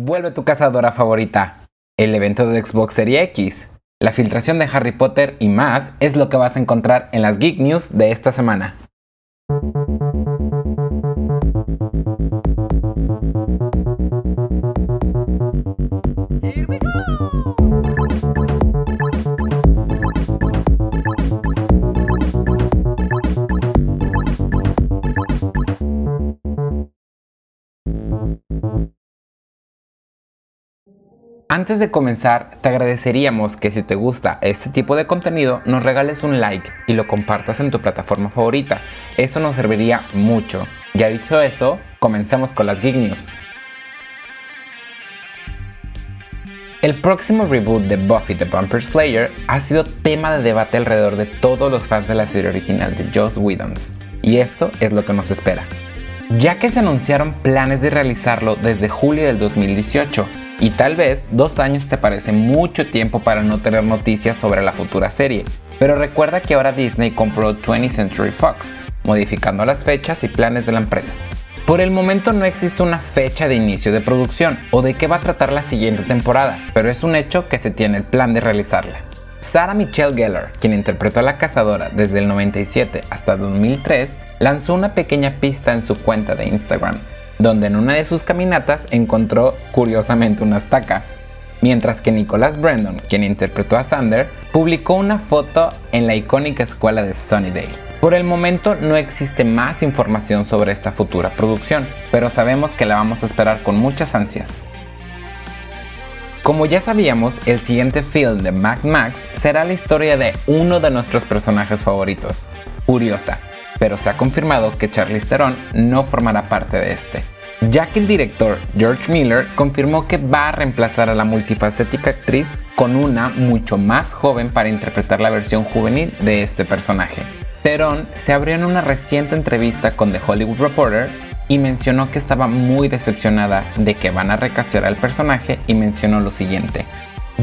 Vuelve tu cazadora favorita, el evento de Xbox Series X, la filtración de Harry Potter y más es lo que vas a encontrar en las Geek News de esta semana. Antes de comenzar, te agradeceríamos que si te gusta este tipo de contenido nos regales un like y lo compartas en tu plataforma favorita. Eso nos serviría mucho. Ya dicho eso, comencemos con las Geek News. El próximo reboot de Buffy the Vampire Slayer ha sido tema de debate alrededor de todos los fans de la serie original de Joss Whedon. Y esto es lo que nos espera. Ya que se anunciaron planes de realizarlo desde julio del 2018, y tal vez dos años te parece mucho tiempo para no tener noticias sobre la futura serie, pero recuerda que ahora Disney compró 20th Century Fox, modificando las fechas y planes de la empresa. Por el momento no existe una fecha de inicio de producción o de qué va a tratar la siguiente temporada, pero es un hecho que se tiene el plan de realizarla. Sarah Michelle Gellar, quien interpretó a la cazadora desde el 97 hasta 2003, lanzó una pequeña pista en su cuenta de Instagram, donde en una de sus caminatas encontró curiosamente una estaca, mientras que Nicholas Brandon, quien interpretó a Sander, publicó una foto en la icónica escuela de Sunnydale. Por el momento no existe más información sobre esta futura producción, pero sabemos que la vamos a esperar con muchas ansias. Como ya sabíamos, el siguiente film de Mac Max será la historia de uno de nuestros personajes favoritos, Furiosa, pero se ha confirmado que Charlize Theron no formará parte de este, ya que el director George Miller confirmó que va a reemplazar a la multifacética actriz con una mucho más joven para interpretar la versión juvenil de este personaje. Theron se abrió en una reciente entrevista con The Hollywood Reporter y mencionó que estaba muy decepcionada de que van a recastear al personaje y mencionó lo siguiente.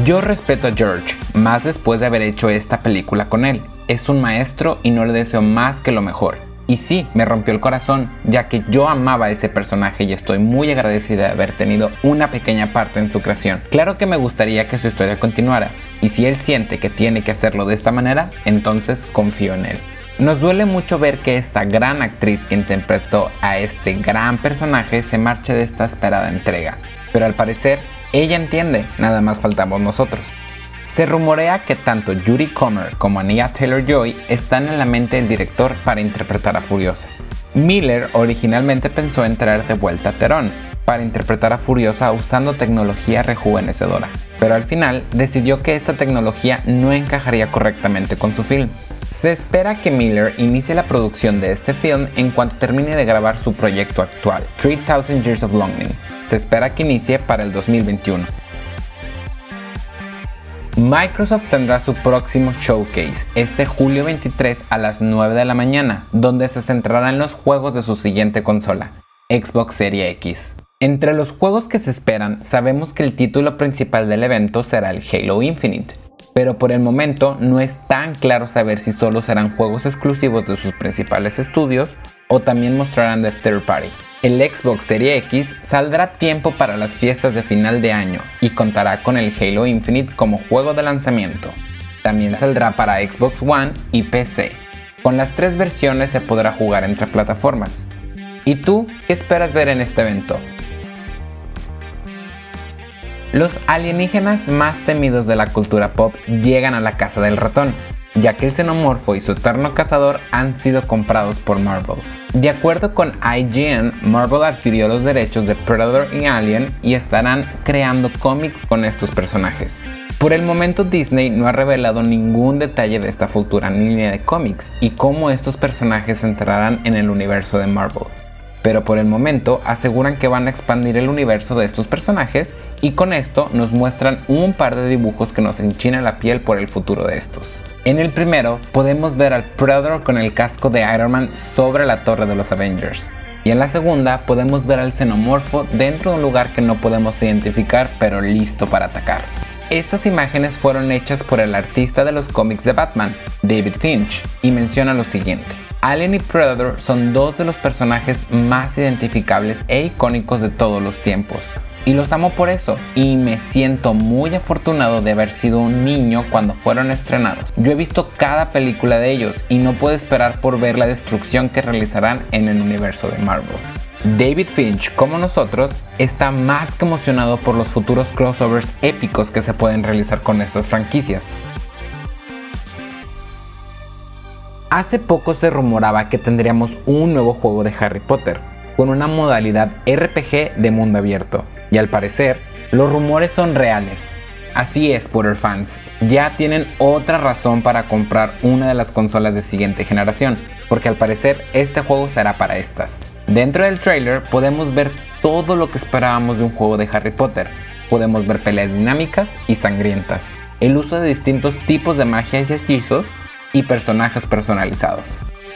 Yo respeto a George, más después de haber hecho esta película con él, es un maestro y no le deseo más que lo mejor. Y sí, me rompió el corazón, ya que yo amaba a ese personaje y estoy muy agradecida de haber tenido una pequeña parte en su creación. Claro que me gustaría que su historia continuara, y si él siente que tiene que hacerlo de esta manera, entonces confío en él. Nos duele mucho ver que esta gran actriz que interpretó a este gran personaje se marche de esta esperada entrega, pero al parecer ella entiende, nada más faltamos nosotros. Se rumorea que tanto Judy Comer como Ania Taylor-Joy están en la mente del director para interpretar a Furiosa. Miller originalmente pensó en traer de vuelta a Teron para interpretar a Furiosa usando tecnología rejuvenecedora, pero al final decidió que esta tecnología no encajaría correctamente con su film. Se espera que Miller inicie la producción de este film en cuanto termine de grabar su proyecto actual, 3000 Years of Longing. Se espera que inicie para el 2021. Microsoft tendrá su próximo showcase este julio 23 a las 9 de la mañana, donde se centrará en los juegos de su siguiente consola, Xbox Series X. Entre los juegos que se esperan, sabemos que el título principal del evento será el Halo Infinite, pero por el momento no es tan claro saber si solo serán juegos exclusivos de sus principales estudios o también mostrarán de third party. El Xbox Series X saldrá tiempo para las fiestas de final de año y contará con el Halo Infinite como juego de lanzamiento. También saldrá para Xbox One y PC. Con las tres versiones se podrá jugar entre plataformas. ¿Y tú qué esperas ver en este evento? Los alienígenas más temidos de la cultura pop llegan a la casa del ratón, ya que el xenomorfo y su eterno cazador han sido comprados por Marvel. De acuerdo con IGN, Marvel adquirió los derechos de Predator y Alien y estarán creando cómics con estos personajes. Por el momento Disney no ha revelado ningún detalle de esta futura línea de cómics y cómo estos personajes entrarán en el universo de Marvel pero por el momento aseguran que van a expandir el universo de estos personajes y con esto nos muestran un par de dibujos que nos enchinan la piel por el futuro de estos. En el primero podemos ver al Predator con el casco de Iron Man sobre la torre de los Avengers. Y en la segunda podemos ver al xenomorfo dentro de un lugar que no podemos identificar pero listo para atacar. Estas imágenes fueron hechas por el artista de los cómics de Batman, David Finch, y menciona lo siguiente. Alien y Predator son dos de los personajes más identificables e icónicos de todos los tiempos. y los amo por eso y me siento muy afortunado de haber sido un niño cuando fueron estrenados. Yo he visto cada película de ellos y no puedo esperar por ver la destrucción que realizarán en el universo de Marvel. David Finch, como nosotros, está más que emocionado por los futuros crossovers épicos que se pueden realizar con estas franquicias. Hace poco se rumoraba que tendríamos un nuevo juego de Harry Potter, con una modalidad RPG de mundo abierto, y al parecer, los rumores son reales. Así es, Potter fans, ya tienen otra razón para comprar una de las consolas de siguiente generación, porque al parecer este juego será para estas. Dentro del trailer podemos ver todo lo que esperábamos de un juego de Harry Potter. Podemos ver peleas dinámicas y sangrientas, el uso de distintos tipos de magia y hechizos, y personajes personalizados.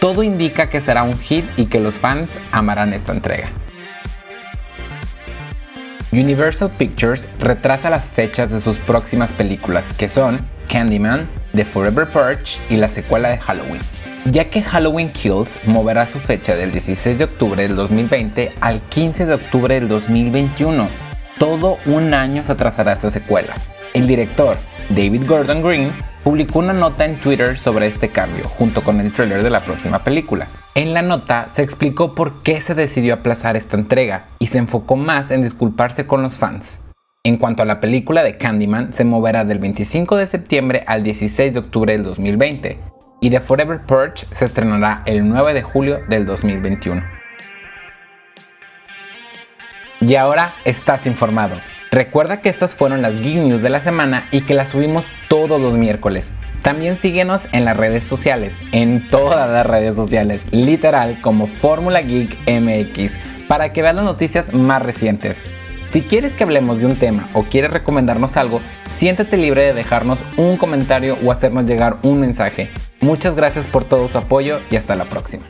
Todo indica que será un hit y que los fans amarán esta entrega. Universal Pictures retrasa las fechas de sus próximas películas, que son Candyman, The Forever Purge y la secuela de Halloween, ya que Halloween Kills moverá su fecha del 16 de octubre del 2020 al 15 de octubre del 2021. Todo un año se atrasará esta secuela. El director, David Gordon Green, publicó una nota en Twitter sobre este cambio, junto con el trailer de la próxima película. En la nota se explicó por qué se decidió aplazar esta entrega y se enfocó más en disculparse con los fans. En cuanto a la película de Candyman, se moverá del 25 de septiembre al 16 de octubre del 2020 y The Forever Purge se estrenará el 9 de julio del 2021. Y ahora estás informado. Recuerda que estas fueron las Geek News de la semana y que las subimos todos los miércoles. También síguenos en las redes sociales, en todas las redes sociales, literal como Fórmula Geek MX, para que veas las noticias más recientes. Si quieres que hablemos de un tema o quieres recomendarnos algo, siéntete libre de dejarnos un comentario o hacernos llegar un mensaje. Muchas gracias por todo su apoyo y hasta la próxima.